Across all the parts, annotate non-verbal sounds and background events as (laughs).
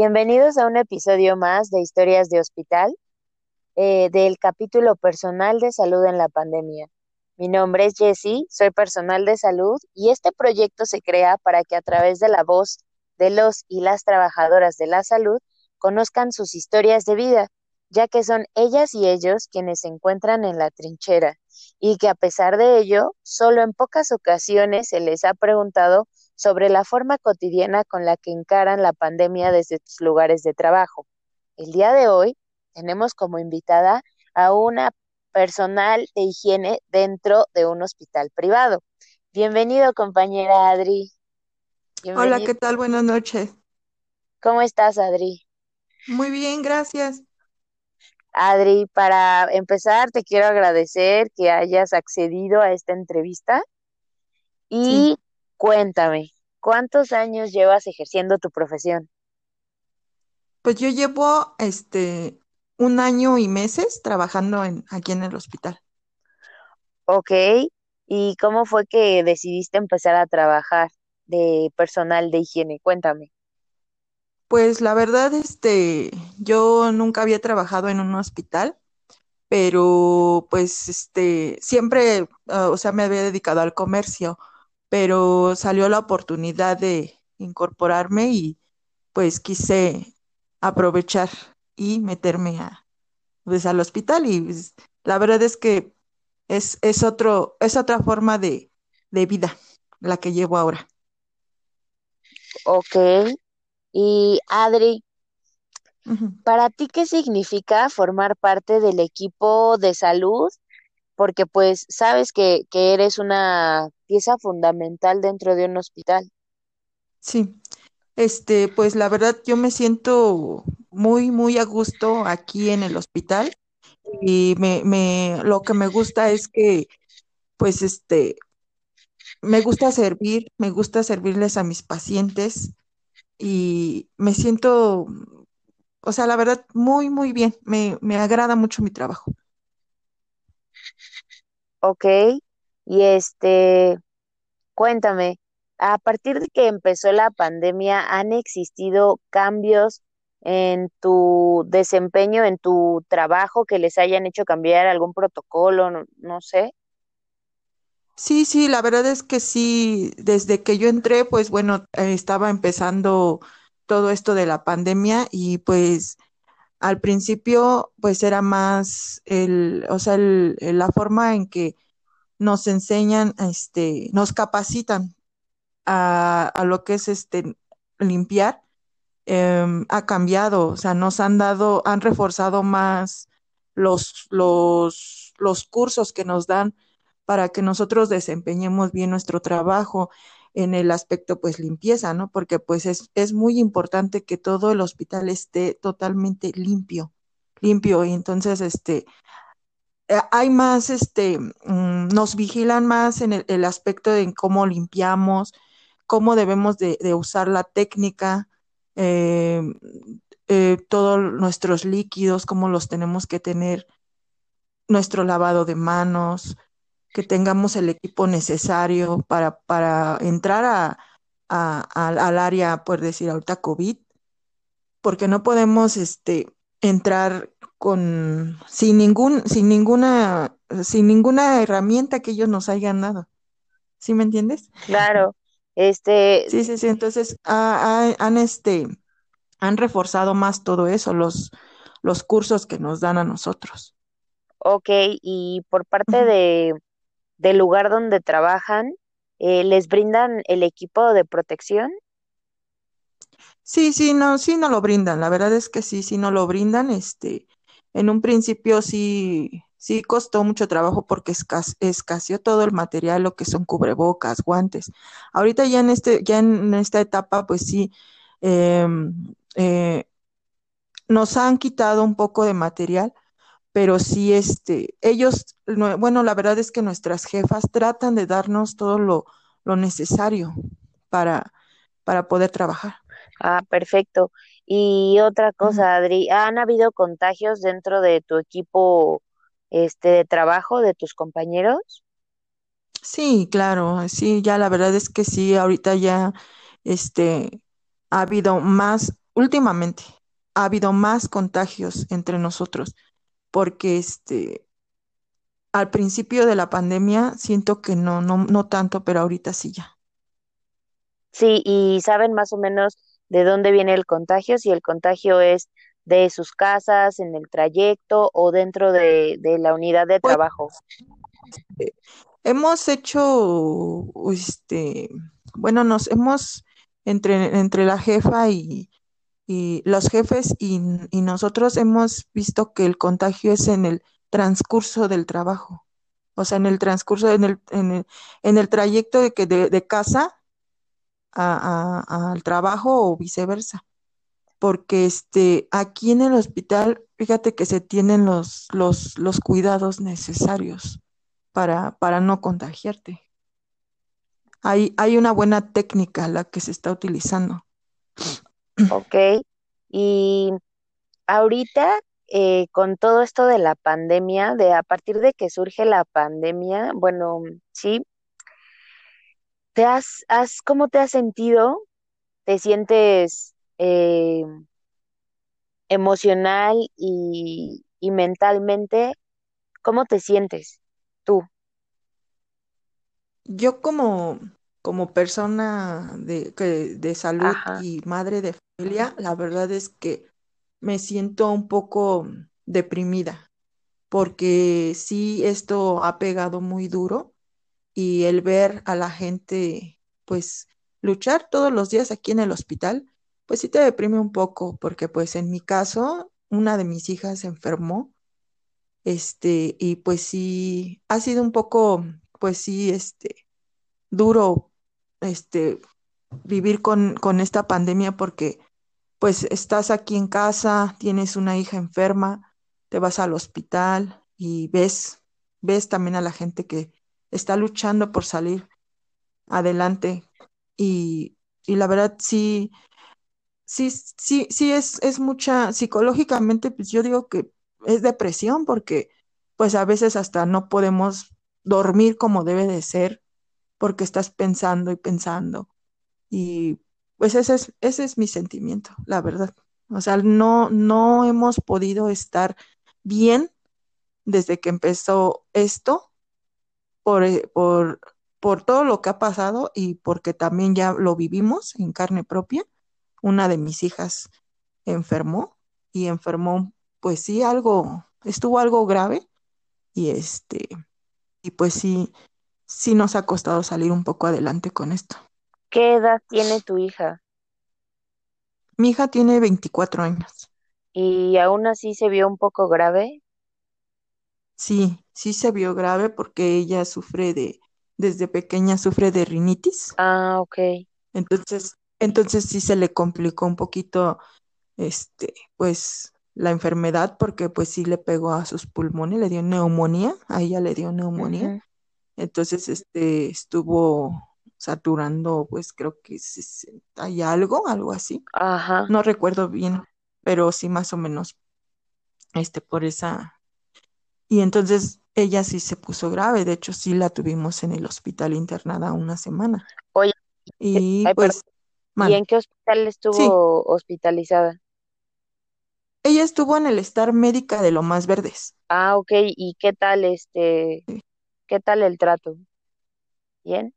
Bienvenidos a un episodio más de Historias de Hospital, eh, del capítulo personal de salud en la pandemia. Mi nombre es Jessie, soy personal de salud y este proyecto se crea para que a través de la voz de los y las trabajadoras de la salud conozcan sus historias de vida, ya que son ellas y ellos quienes se encuentran en la trinchera y que a pesar de ello, solo en pocas ocasiones se les ha preguntado sobre la forma cotidiana con la que encaran la pandemia desde sus lugares de trabajo. El día de hoy tenemos como invitada a una personal de higiene dentro de un hospital privado. Bienvenido, compañera Adri. Hola, ¿qué tal? Buenas noches. ¿Cómo estás, Adri? Muy bien, gracias. Adri, para empezar, te quiero agradecer que hayas accedido a esta entrevista y Cuéntame, ¿cuántos años llevas ejerciendo tu profesión? Pues yo llevo este un año y meses trabajando en, aquí en el hospital. Ok, ¿y cómo fue que decidiste empezar a trabajar de personal de higiene? Cuéntame. Pues la verdad, este, yo nunca había trabajado en un hospital, pero pues este, siempre, ah, o sea, me había dedicado al comercio pero salió la oportunidad de incorporarme y pues quise aprovechar y meterme a, pues, al hospital y pues, la verdad es que es, es, otro, es otra forma de, de vida la que llevo ahora. Ok. Y Adri, ¿para ti qué significa formar parte del equipo de salud porque pues sabes que, que eres una pieza fundamental dentro de un hospital. Sí, este, pues la verdad yo me siento muy, muy a gusto aquí en el hospital y me, me, lo que me gusta es que, pues, este, me gusta servir, me gusta servirles a mis pacientes y me siento, o sea, la verdad, muy, muy bien, me, me agrada mucho mi trabajo. Ok, y este, cuéntame, a partir de que empezó la pandemia, ¿han existido cambios en tu desempeño, en tu trabajo que les hayan hecho cambiar algún protocolo, no, sé? Sí, sí, la verdad es que sí, desde que yo entré, pues bueno, estaba empezando todo esto de la pandemia y pues al principio pues era más el, o sea, el, la forma en que nos enseñan, este, nos capacitan a, a lo que es este limpiar, em, ha cambiado, o sea, nos han dado, han reforzado más los, los, los cursos que nos dan para que nosotros desempeñemos bien nuestro trabajo en el aspecto pues limpieza, ¿no? Porque pues es, es muy importante que todo el hospital esté totalmente limpio, limpio y entonces este hay más, este, mm, nos vigilan más en el, aspecto de cómo limpiamos, cómo debemos de, usar la técnica, eh, eh, todos nuestros líquidos, cómo los tenemos que tener, nuestro lavado de manos, que tengamos el equipo necesario para, para entrar a, al área, por decir ahorita COVID, porque no podemos este, entrar con sin ningún, sin ninguna, sin ninguna herramienta que ellos nos hayan dado. ¿Sí me entiendes? Claro, este. Sí, sí, sí. Entonces han este han reforzado más todo eso, los, los cursos que nos dan a nosotros. Ok, y por parte de del lugar donde trabajan, eh, ¿les brindan el equipo de protección? Sí, sí, no, sí no lo brindan. La verdad es que sí, sí no lo brindan. Este, en un principio sí, sí costó mucho trabajo porque escaseó todo el material, lo que son cubrebocas, guantes. Ahorita ya en este, ya en esta etapa, pues sí, em, eh, nos han quitado un poco de material, pero sí, este, ellos, bueno, la verdad es que nuestras jefas tratan de darnos todo lo, necesario para, para poder trabajar. Ah, perfecto. Y otra cosa, Adri, ¿han habido contagios dentro de tu equipo este de trabajo, de tus compañeros? Sí, claro, sí, ya la verdad es que sí, ahorita ya este ha habido más últimamente ha habido más contagios entre nosotros, porque este, al principio de la pandemia siento que no, no, no tanto, pero ahorita sí ya. Sí, y saben más o menos de dónde viene el contagio, si el contagio es de sus casas, en el trayecto o dentro de, de la unidad de Pues trabajo. eh, hemos hecho, este, bueno, nos hemos, entre, entre la jefa y, y los jefes y, y nosotros hemos visto que el contagio es en el transcurso del trabajo. O sea, en el transcurso, en el, en el, en el trayecto de que de, de casa a- al trabajo o viceversa. Porque este, aquí en el hospital, fíjate que se tienen los, los, los cuidados necesarios para, para no contagiarte. Hay, hay una buena técnica la que se está utilizando. ¿Ok? Y ahorita, eh, con todo esto de la pandemia, de a partir de que surge la pandemia, bueno, sí, ¿te has, has, cómo te has sentido? ¿Te sientes eh, emocional y, y mentalmente? ¿Cómo te sientes tú? Yo como, como persona de, que- de salud Ajá, y madre de familia, la verdad es que me siento un poco deprimida, porque sí, esto ha pegado muy duro y el ver a la gente, pues, luchar todos los días aquí en el hospital, pues sí te deprime un poco, porque pues en mi caso, una de mis hijas se enfermó, este, y pues sí, ha sido un poco, pues sí, este, duro, este, vivir con, con esta pandemia porque pues estás aquí en casa, tienes una hija enferma, te vas al hospital y ves, ves también a la gente que está luchando por salir adelante. Y, y la verdad sí, sí, sí, sí es, es mucha, psicológicamente pues yo digo que es depresión porque pues a veces hasta no podemos dormir como debe de ser porque estás pensando y pensando. Y pues ese es, ese es mi sentimiento, la verdad. O sea, no, no hemos podido estar bien desde que empezó esto por, eh, por, por todo lo que ha pasado y porque también ya lo vivimos en carne propia. Una de mis hijas enfermó y enfermó, pues sí, algo, estuvo algo grave y este, y pues sí, sí nos ha costado salir un poco adelante con esto. ¿qué edad tiene tu hija? Mi hija tiene 24 años. Y aún así se vio un poco grave. Sí, sí se vio grave porque ella sufre de, desde pequeña sufre de rinitis. Ah, ok. Entonces, entonces sí se le complicó un poquito, este, pues, la enfermedad porque pues sí le pegó a sus pulmones, le dio neumonía, a ella le dio neumonía. Entonces, este, estuvo saturando, pues creo que 60 y algo, algo así. Ajá. No recuerdo bien, pero sí más o menos, este, por esa Y entonces ella sí se puso grave, de hecho sí la tuvimos en el hospital internada una semana. Oye, ¿qué- Y ay, pues, ¿Y mande, en qué hospital sí, estuvo hospitalizada? ella estuvo en el Star Médica de Lomas Verdes. Ah, ok. ¿Y qué tal este, qué tal el trato? ¿Bien?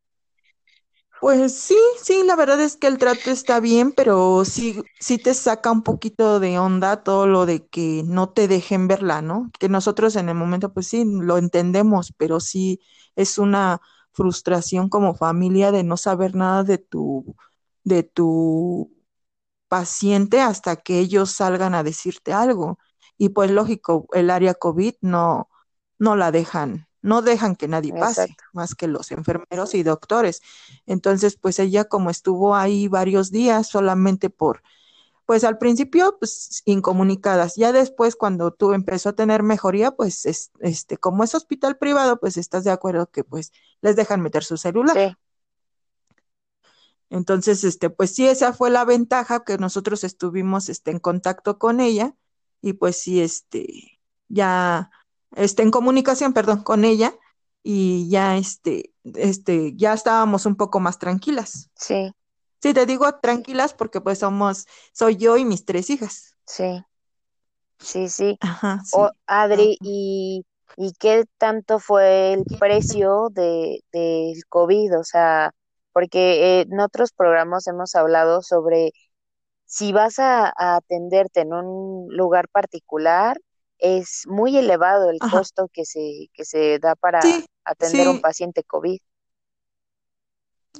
Pues sí, sí, la verdad es que el trato está bien, pero sí, sí te saca un poquito de onda todo lo de que no te dejen verla, ¿no? Que nosotros en el momento, pues sí, lo entendemos, pero sí es una frustración como familia de no saber nada de tu, de tu paciente hasta que ellos salgan a decirte algo. Y pues lógico, el área COVID no, no la dejan, no dejan que nadie pase, Exacto. más que los enfermeros y doctores. Entonces, pues ella como estuvo ahí varios días solamente por, pues al principio, pues incomunicadas. Ya después, cuando tú empezó a tener mejoría, pues es, este, como es hospital privado, pues estás de acuerdo que pues les dejan meter su celular. Sí. Entonces, este, pues sí, esa fue la ventaja que nosotros estuvimos, este, en contacto con ella y pues sí, este, ya, este, en comunicación, perdón, con ella y ya, este, este, ya estábamos un poco más tranquilas. Sí. Sí, te digo tranquilas porque pues somos, soy yo y mis tres hijas. Sí, sí, sí. Ajá, O, sí. Adri, ¿y, y qué tanto fue el precio de, del COVID? O sea, porque eh, en otros programas hemos hablado sobre si vas a, a atenderte en un lugar particular, es muy elevado el Ajá, costo que se, que se da para sí, atender a un paciente COVID.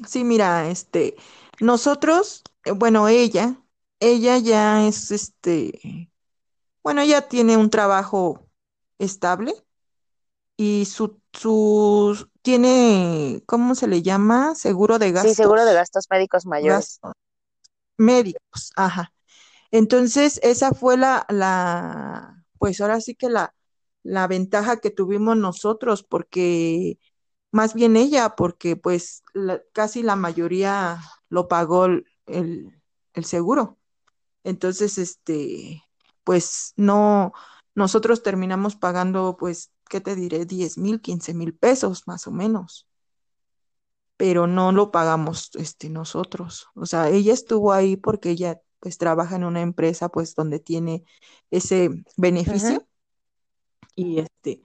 sí, mira, este, nosotros, eh, bueno, ella, ella ya es, este, bueno, ella tiene un trabajo estable y su, su, tiene, ¿cómo se le llama? Seguro de Sí, seguro de gastos, gastos médicos mayores. gastos médicos, ajá. Entonces, esa fue la, la, pues ahora sí que la, la ventaja que tuvimos nosotros, porque más bien ella, porque pues casi la mayoría lo pagó el, el seguro. Entonces, este, pues no, nosotros terminamos pagando, pues, ¿qué te diré? diez mil, quince mil pesos más o menos, pero no lo pagamos, este, nosotros. O sea, ella estuvo ahí porque ella, pues, trabaja en una empresa, pues, donde tiene ese beneficio. Y este,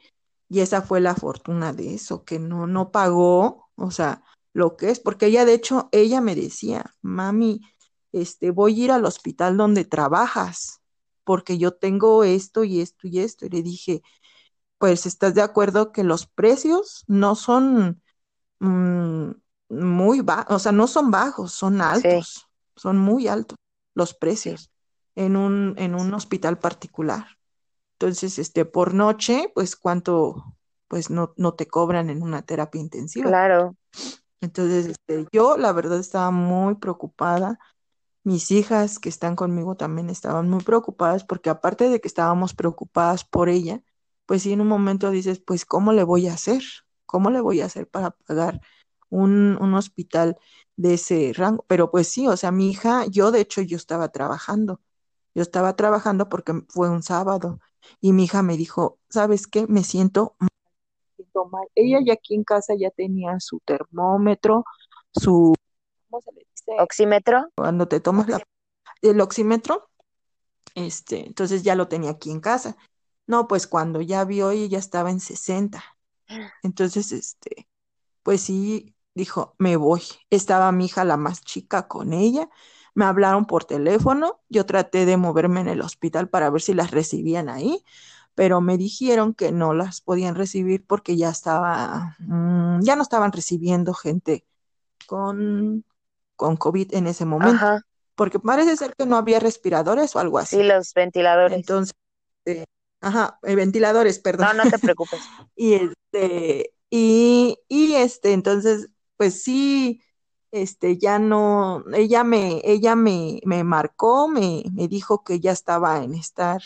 y esa fue la fortuna de eso, que no, no pagó, o sea, lo que es, porque ella, de hecho, ella me decía, mami, este, voy a ir al hospital donde trabajas, porque yo tengo esto y esto y esto. Y le dije, pues, ¿estás de acuerdo que los precios no son mm, muy bajos, o sea, no son bajos, son Sí, altos, son muy altos los precios en un, en un hospital particular? Entonces, este, por noche, pues cuánto, pues no, no te cobran en una terapia intensiva. claro. Entonces, este, yo la verdad estaba muy preocupada. Mis hijas que están conmigo también estaban muy preocupadas porque aparte de que estábamos preocupadas por ella, pues sí en un momento dices, pues ¿cómo le voy a hacer? ¿Cómo le voy a hacer para pagar un, un hospital de ese rango? Pero pues sí, o sea, mi hija, yo de hecho yo estaba trabajando. Yo estaba trabajando porque fue un sábado y mi hija me dijo, ¿sabes qué? Me siento, me siento mal. Ella ya aquí en casa ya tenía su termómetro, su, ¿cómo se le dice? ¿Oxímetro? Cuando te tomas la, el oxímetro, este, entonces ya lo tenía aquí en casa. No, pues cuando ya vio ella ya estaba en 60. (gasps) Entonces, este, pues sí, dijo, me voy. Estaba mi hija la más chica con ella. Me hablaron por teléfono. Yo traté de moverme en el hospital para ver si las recibían ahí, pero me dijeron que no las podían recibir porque ya estaba, mm, ya no estaban recibiendo gente con, con COVID en ese momento, Ajá, porque parece ser que no había respiradores o algo sí, así. los ventiladores. Entonces, eh, ajá, eh, ventiladores, perdón. No, no te preocupes. (laughs) Y este, y, y este, entonces, pues sí, este, ya no, ella me, ella me, me marcó, me, me dijo que ya estaba en Star,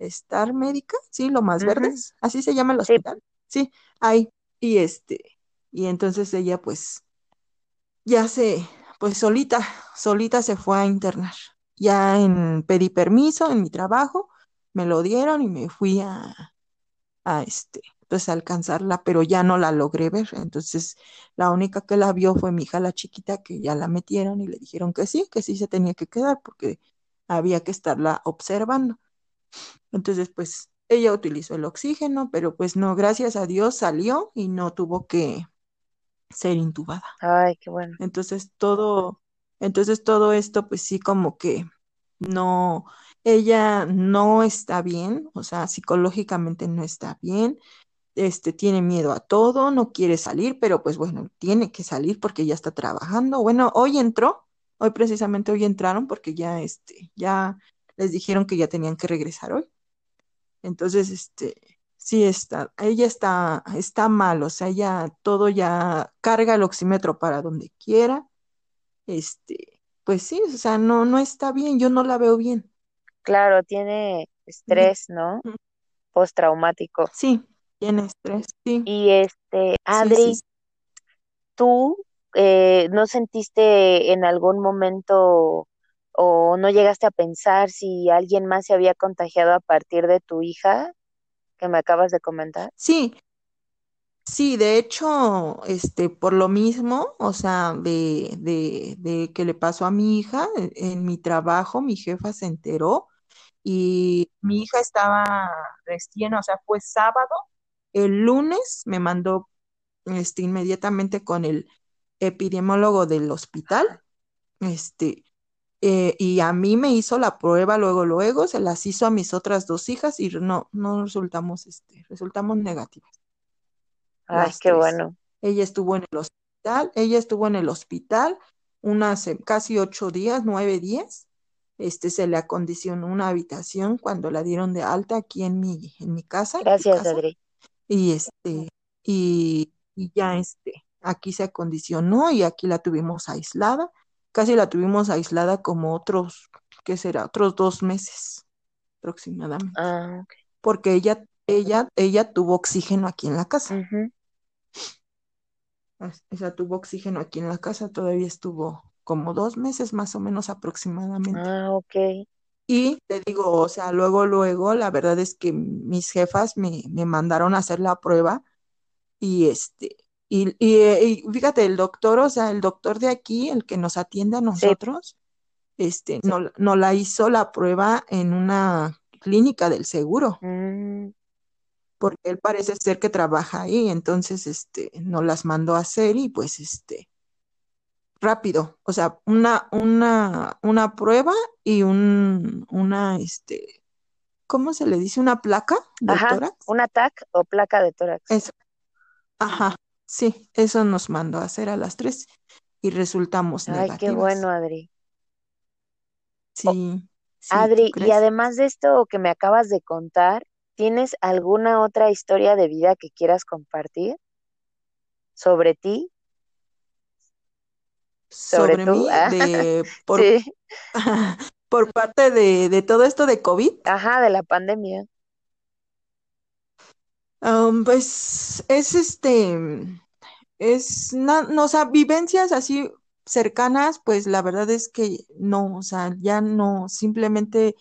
Star Médica, sí, lo más Ujú, verdes, así se llama el Sí, hospital, sí, ahí, y este, y entonces ella pues ya se, pues solita, solita se fue a internar. Ya en, pedí permiso en mi trabajo, me lo dieron y me fui a, a este, pues alcanzarla, pero ya no la logré ver. Entonces, la única que la vio fue mi hija la chiquita, que ya la metieron y le dijeron que sí, que sí se tenía que quedar porque había que estarla observando. Entonces, pues ella utilizó el oxígeno, pero pues no, gracias a Dios salió y no tuvo que ser intubada. ay, qué bueno. Entonces todo, entonces todo esto, pues sí, como que no, ella no está bien, o sea, psicológicamente no está bien, este, tiene miedo a todo, no quiere salir, pero pues bueno, tiene que salir porque ya está trabajando. Bueno, hoy entró, hoy precisamente hoy entraron porque ya, este, ya les dijeron que ya tenían que regresar hoy. Entonces, este, sí está, ella está, está mal, o sea, ella todo ya carga el oxímetro para donde quiera este, pues sí, o sea, no, no está bien, yo no la veo bien. Claro, tiene estrés, ¿no? Postraumático. Sí, tiene estrés, sí, Y este, sí. Adri, sí. ¿tú eh, no sentiste en algún momento o no llegaste a pensar si alguien más se había contagiado a partir de tu hija que me acabas de comentar? Sí, Sí, de hecho, este, por lo mismo, o sea, de, de, de que le pasó a mi hija, en, en mi trabajo, mi jefa se enteró y mi hija estaba recién, o sea, fue sábado, el lunes me mandó este, inmediatamente con el epidemiólogo del hospital, este, eh, y a mí me hizo la prueba luego, luego, se las hizo a mis otras dos hijas y no, no resultamos, este, resultamos negativas, Ay, las qué tres. bueno. Ella estuvo en el hospital, ella estuvo en el hospital unas eh, casi ocho días, nueve días. Este, se le acondicionó una habitación cuando la dieron de alta aquí en mi, en mi casa, en mi Gracias, casa. Adri. Y este, y, y ya este, aquí se acondicionó y aquí la tuvimos aislada. Casi la tuvimos aislada como otros, ¿qué será? Otros dos meses aproximadamente. Ah. Porque ella, ella, ella tuvo oxígeno aquí en la casa. Ujú. O sea, tuvo oxígeno aquí en la casa, todavía estuvo como dos meses más o menos aproximadamente. Ah, ok. Y te digo, o sea, luego, luego, la verdad es que mis jefas me, me mandaron a hacer la prueba y este, y, y, y fíjate, el doctor, o sea, el doctor de aquí, el que nos atiende a Sí. nosotros, este, no, no la hizo la prueba en una clínica del seguro, Mm, porque él parece ser que trabaja ahí, entonces, este, nos las mandó a hacer y pues, este, rápido, o sea, una, una, una prueba y un, una, este, ¿cómo se le dice? Una placa de Ajá, tórax. un TAC o placa de tórax. Eso, ajá, sí, eso nos mandó a hacer a las tres y resultamos Ay, qué bueno, negativas. Adri. Sí, sí, ¿tú Adri, y además de esto que me acabas de contar, ¿tienes alguna otra historia de vida que quieras compartir sobre ti, sobre mí, Ah, de (laughs) por, sí, (laughs) por parte de, de todo esto de COVID, ajá, de la pandemia. um, pues es este, es, no, o sea, vivencias así cercanas, pues la verdad es que no, o sea, ya no, simplemente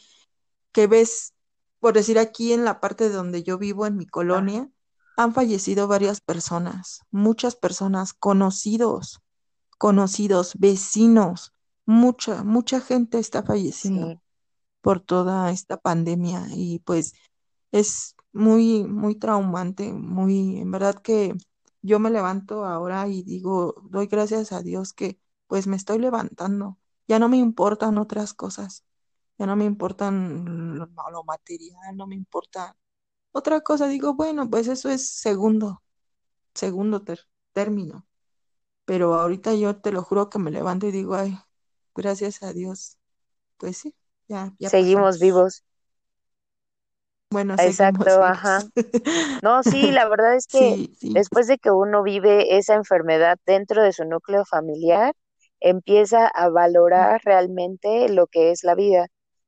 que ves, por decir aquí en la parte donde yo vivo, en mi Ah, colonia, han fallecido varias personas, muchas personas, conocidos, conocidos, vecinos, mucha, mucha gente está falleciendo sí, por toda esta pandemia y pues es muy, muy traumante, muy, en verdad que yo me levanto ahora y digo, doy gracias a Dios que pues me estoy levantando, ya no me importan otras cosas, ya no me importan lo, lo material, no me importa otra cosa, digo, bueno, pues eso es segundo, segundo ter- término, pero ahorita yo te lo juro que me levanto y digo, ay, gracias a Dios, pues sí, ya, ya seguimos pasamos. vivos. Bueno, seguimos Exacto, vivos. ajá. (laughs) No, sí, la verdad es que Sí, sí, después de que uno vive esa enfermedad dentro de su núcleo familiar, empieza a valorar realmente lo que es la vida.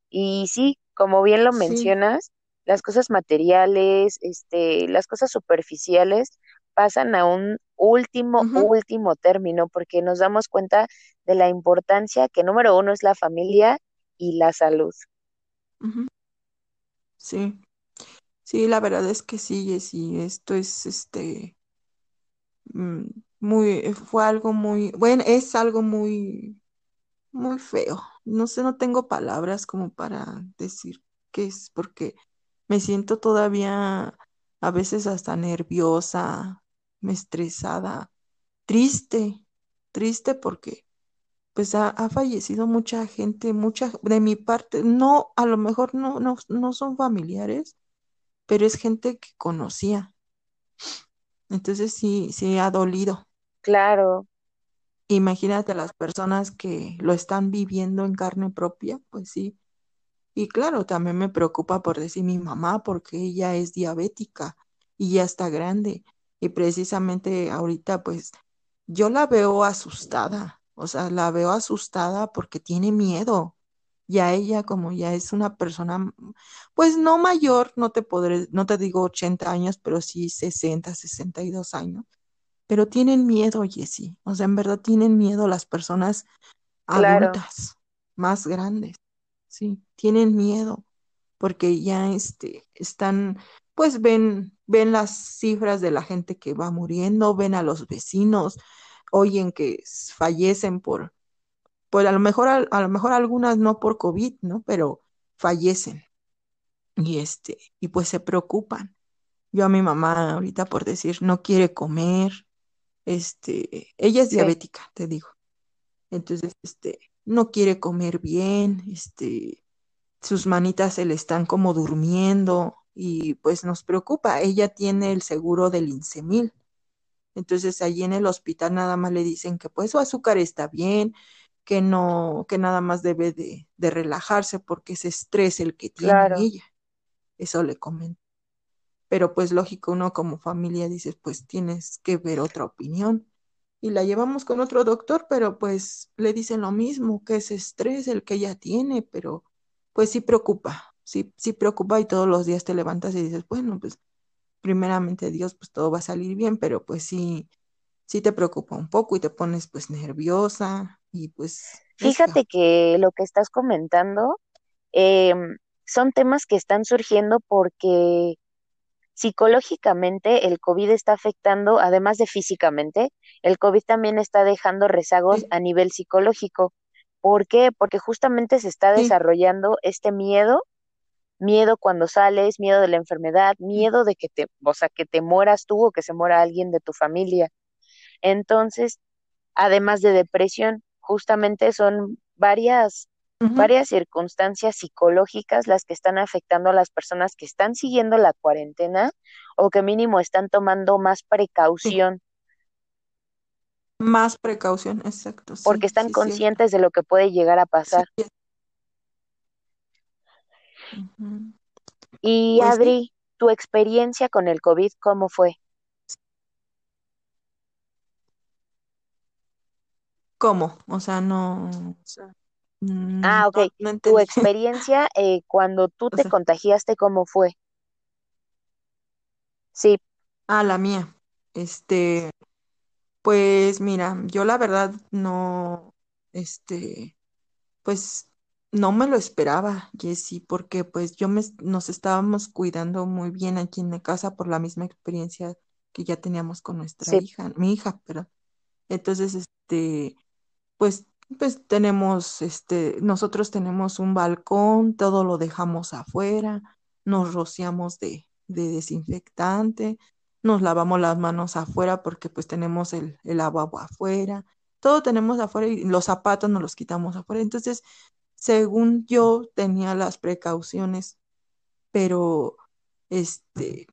Y sí, como bien lo sí, mencionas, las cosas materiales, este, las cosas superficiales pasan a un último, último término, porque nos damos cuenta de la importancia que número uno es la familia y la salud. sí, sí, la verdad es que sí, sí, esto es este mm, muy, fue algo muy, bueno, es algo muy, muy feo. No sé, no tengo palabras como para decir qué es, porque me siento todavía a veces hasta nerviosa, estresada, triste, triste porque pues ha, ha fallecido mucha gente, mucha de mi parte, no, a lo mejor no, no, no son familiares, pero es gente que conocía. Entonces sí, sí ha dolido. Claro, Imagínate a las personas que lo están viviendo en carne propia, pues sí. Y claro, también me preocupa por decir mi mamá, porque ella es diabética y ya está grande. Y precisamente ahorita, pues yo la veo asustada, o sea, la veo asustada porque tiene miedo. Ya ella, como ya es una persona, pues no mayor, no te podré, no te digo 80 años, pero sí sesenta, sesenta y dos años, pero tienen miedo, Jessie. O sea, en verdad tienen miedo las personas claro. adultas, más grandes, sí, tienen miedo porque ya este, están, pues ven, ven las cifras de la gente que va muriendo, ven a los vecinos, oyen que fallecen por, pues a lo mejor, a, a lo mejor algunas no por COVID, ¿no? Pero fallecen y este, y pues se preocupan. Yo a mi mamá ahorita por decir, no quiere comer, este, ella es Sí, diabética, te digo. Entonces, este, no quiere comer bien, este, sus manitas se le están como durmiendo y pues nos preocupa. Ella tiene el seguro del Incemil. Entonces, allí en el hospital nada más le dicen que pues su azúcar está bien, que no, que nada más debe de, de relajarse porque ese estrés el que tiene claro. ella. Eso le comento. Pero pues lógico, uno como familia dices, pues tienes que ver otra opinión. Y la llevamos con otro doctor, pero pues le dicen lo mismo, que es estrés el que ella tiene, pero pues sí preocupa, sí, sí preocupa y todos los días te levantas y dices, bueno, pues primeramente Dios, pues todo va a salir bien, pero pues sí, sí te preocupa un poco y te pones pues nerviosa y pues. Fíjate que lo que estás comentando em, son temas que están surgiendo porque psicológicamente el COVID está afectando, además de físicamente, el COVID también está dejando rezagos Sí, a nivel psicológico. ¿Por qué? Porque justamente se está sí, desarrollando este miedo, miedo cuando sales, miedo de la enfermedad, miedo de que te, o sea, que te mueras tú o que se muera alguien de tu familia. Entonces, además de depresión, justamente son varias, varias circunstancias psicológicas las que están afectando a las personas que están siguiendo la cuarentena o que mínimo están tomando más sí. precaución. Más precaución, exacto, porque están sí conscientes de lo que puede llegar a Sí, Y Pues sí, Adri, tu experiencia con el COVID, ¿cómo fue? ¿cómo? O sea, no, mm, Ah, no, ok. no Tu (laughs) experiencia eh, cuando tú O te sea, contagiaste, ¿cómo fue? Sí, ah, la mía. Este, pues mira, yo la verdad no, este, pues no me lo esperaba, Jessy, porque pues yo me, nos estábamos cuidando muy bien aquí en la casa por la misma experiencia que ya teníamos con nuestra sí, hija, mi hija, pero entonces, este, Pues, pues tenemos, este, nosotros tenemos un balcón, todo lo dejamos afuera, nos rociamos de, de desinfectante, nos lavamos las manos afuera porque pues tenemos el, el lavabo afuera, todo tenemos afuera y los zapatos nos los quitamos afuera. Entonces, según yo tenía las precauciones, pero este,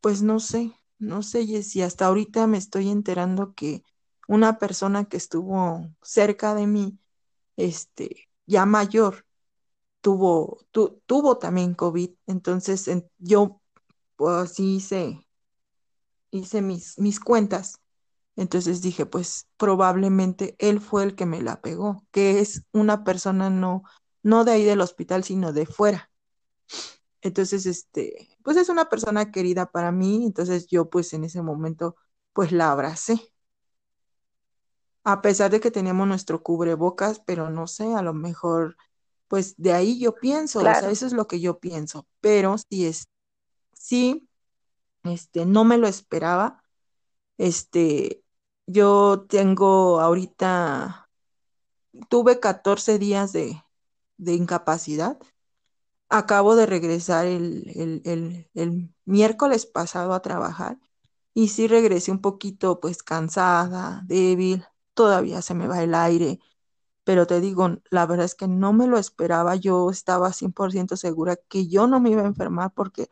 pues no sé, no sé, Jessy, hasta ahorita me estoy enterando que una persona que estuvo cerca de mí, este, ya mayor, tuvo, tu- tuvo también COVID. Entonces, en- yo pues hice, hice mis, mis cuentas. Entonces dije, pues probablemente él fue el que me la pegó, que es una persona no, no de ahí del hospital, sino de fuera. Entonces, este, pues es una persona querida para mí, entonces yo pues en ese momento pues la abracé, a pesar de que teníamos nuestro cubrebocas, pero no sé, a lo mejor pues de ahí yo pienso, o sea, eso es lo que yo pienso, pero sí es, sí, este, no me lo esperaba, este, yo tengo ahorita, tuve 14 días de, de incapacidad, acabo de regresar el, el, el, el miércoles pasado a trabajar Y sí regresé un poquito pues cansada, débil, todavía se me va el aire, pero te digo, la verdad es que no me lo esperaba, yo estaba 100% segura que yo no me iba a enfermar porque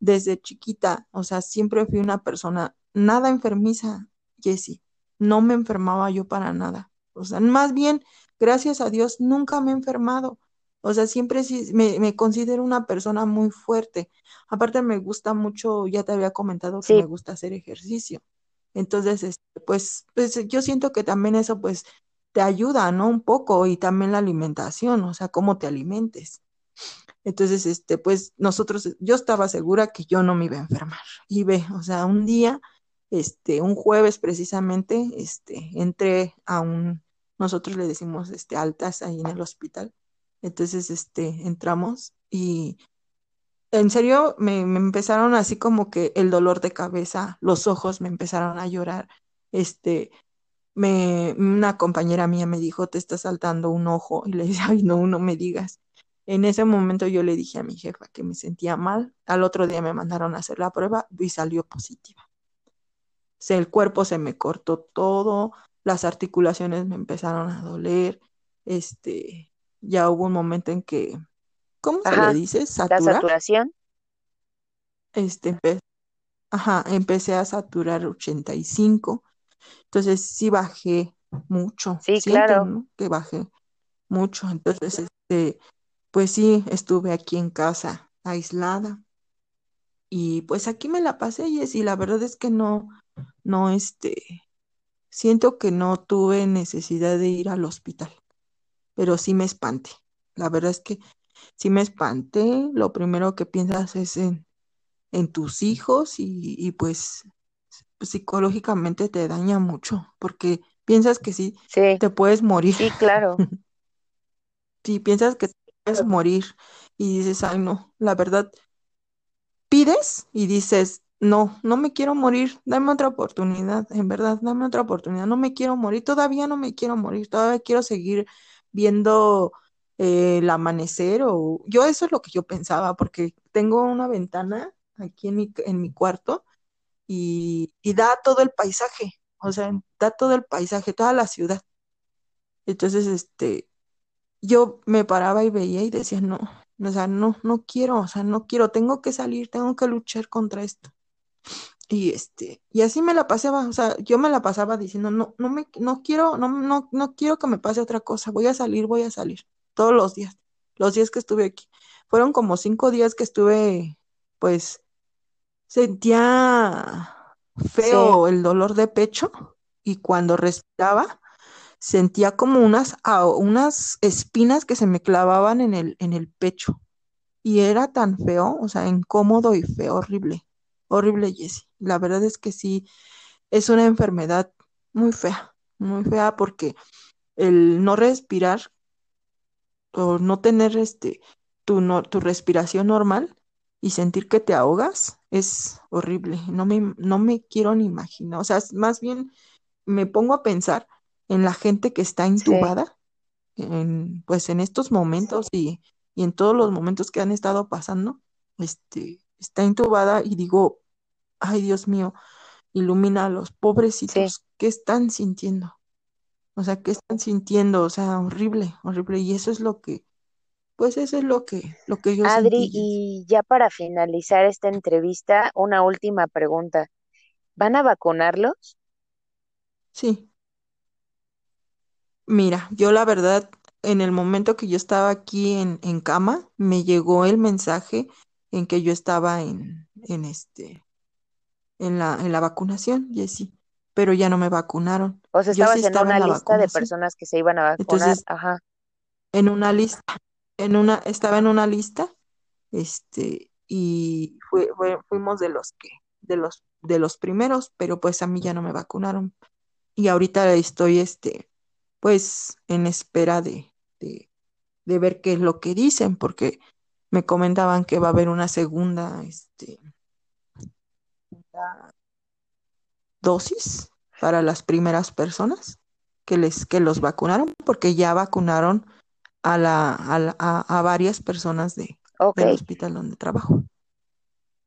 desde chiquita, o sea, siempre fui una persona nada enfermiza, Jessie, no me enfermaba yo para nada, o sea, más bien, gracias a Dios, nunca me he enfermado. O sea, siempre me considero una persona muy fuerte. Aparte me gusta mucho, ya te había comentado que sí, me gusta hacer ejercicio. Entonces, este, pues, pues yo siento que también eso pues te ayuda, ¿no? Un poco y también la alimentación, o sea, cómo te alimentes. Entonces, este, pues nosotros, yo estaba segura que yo no me iba a enfermar. Y ve, o sea, un día, este, un jueves precisamente, este, entré a un, nosotros le decimos, este, altas ahí en el hospital. Entonces, este, entramos y en serio, me, me empezaron así como que el dolor de cabeza, los ojos me empezaron a llorar. Este, me, una compañera mía me dijo, te está saltando un ojo. Y le dije, ay, no, no me digas. En ese momento yo le dije a mi jefa que me sentía mal. Al otro día me mandaron a hacer la prueba y salió positiva. El cuerpo se me cortó todo, las articulaciones me empezaron a doler. Este, ya hubo un momento en que, ¿cómo se le dice? la saturación. Este, empe- ajá, empecé a saturar 85. Entonces sí bajé mucho. Sí, Siento, claro. ¿no? Que bajé mucho. Entonces, este, pues sí, estuve aquí en casa aislada y pues aquí me la pasé y y la verdad es que no, no, este, siento que no tuve necesidad de ir al hospital, pero sí me espanté. La verdad es que sí me espanté. Lo primero que piensas es en, en tus hijos y, y pues psicológicamente te daña mucho porque piensas que sí Sí, te puedes morir. sí, claro. (laughs) Si piensas que te puedes morir y dices, ay no, la verdad, pides y dices, no, no me quiero morir, dame otra oportunidad, en verdad, dame otra oportunidad, no me quiero morir, todavía no me quiero morir, todavía quiero seguir viendo eh, el amanecer o yo eso es lo que yo pensaba, porque tengo una ventana aquí en mi, en mi cuarto y, y da todo el paisaje, o sea, da todo el paisaje, toda la ciudad. Entonces, este, yo me paraba y veía y decía, no, o sea, no, no quiero, o sea, no quiero, tengo que salir, tengo que luchar contra esto. Y este, y así me la pasaba, o sea, yo me la pasaba diciendo, no, no me, no quiero, no, no, no quiero que me pase otra cosa, voy a salir, voy a salir, todos los días, los días que estuve aquí. Fueron como cinco días que estuve, pues, sentía Sí, feo el dolor de pecho y cuando respiraba sentía como unas, ah, unas espinas que se me clavaban en el, en el pecho. Y era tan feo, o sea, incómodo y feo, horrible, horrible, Jessie. La verdad es que sí, es una enfermedad muy fea, muy fea porque el no respirar o no tener este, tu, no, tu respiración normal y sentir que te ahogas es horrible. No me, no me quiero ni imaginar. O sea, más bien me pongo a pensar en la gente que está sí. intubada en, pues en estos momentos y, y en todos los momentos que han estado pasando, este, está intubada y digo, ay Dios mío, ilumina a los Sí. pobrecitos, ¿qué están sintiendo? O sea, ¿qué están sintiendo? O sea, horrible, horrible. Y eso es lo que, pues eso es lo que, lo que yo Adri, sentí, y ya para finalizar esta entrevista, una última pregunta. ¿Van a vacunarlos? Sí, mira, yo la verdad, en el momento que yo estaba aquí en, en cama, me llegó el mensaje en que yo estaba en, en este, en la, en la vacunación, Jessy, pero ya no me vacunaron. O sea, Yo sí estabas en estaba una en la lista de personas que se iban a vacunar. Entonces, Ajá. en una lista, en una, estaba en una lista, este, y fue, fue- fuimos de los que, de los, de los primeros, pero pues a mí ya no me vacunaron. Y ahorita estoy, este, pues, en espera de, de, de ver qué es lo que dicen, porque me comentaban que va a haber una segunda, este, dosis para las primeras personas que les que los vacunaron, porque ya vacunaron a la, a, la- a- a varias personas de, del hospital donde trabajo,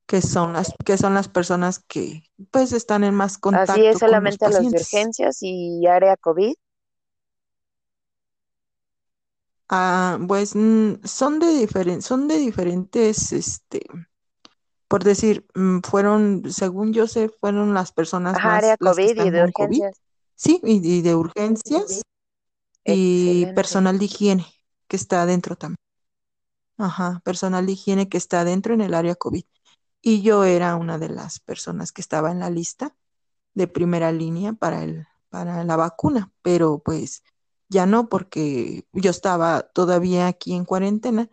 que son las, que son las personas que pues están en más Así es contacto con los solamente a los de urgencias y área COVID. Ah, pues mm, son de diferen- son de diferentes, este, por decir, mm, fueron, según yo sé, fueron las personas Ajá, área más, que COVID y de COVID, urgencias. sí, y, y de urgencias y Excelente. personal de higiene que está adentro también. Ajá, personal de higiene que está adentro en el área COVID. Y yo era una de las personas que estaba en la lista de primera línea para el, para la vacuna, pero pues ya no, porque yo estaba todavía aquí en cuarentena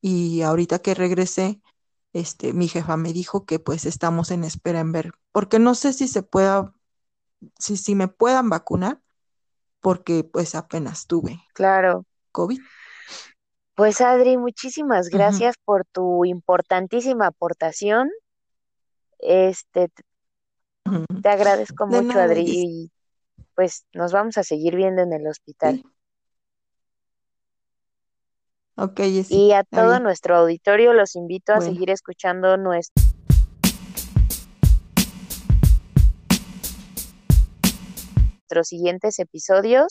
y ahorita que regresé, este, mi jefa me dijo que pues estamos en espera en ver, porque no sé si se pueda, si, si me puedan vacunar, porque pues apenas tuve Claro. COVID. Pues Adri, muchísimas gracias por tu importantísima aportación. Este, te agradezco De mucho, nada, Adri, y pues nos vamos a seguir viendo en el hospital. Ok, Jessy, Y a todo bien. nuestro auditorio los invito a Bueno, seguir escuchando nuestros siguientes episodios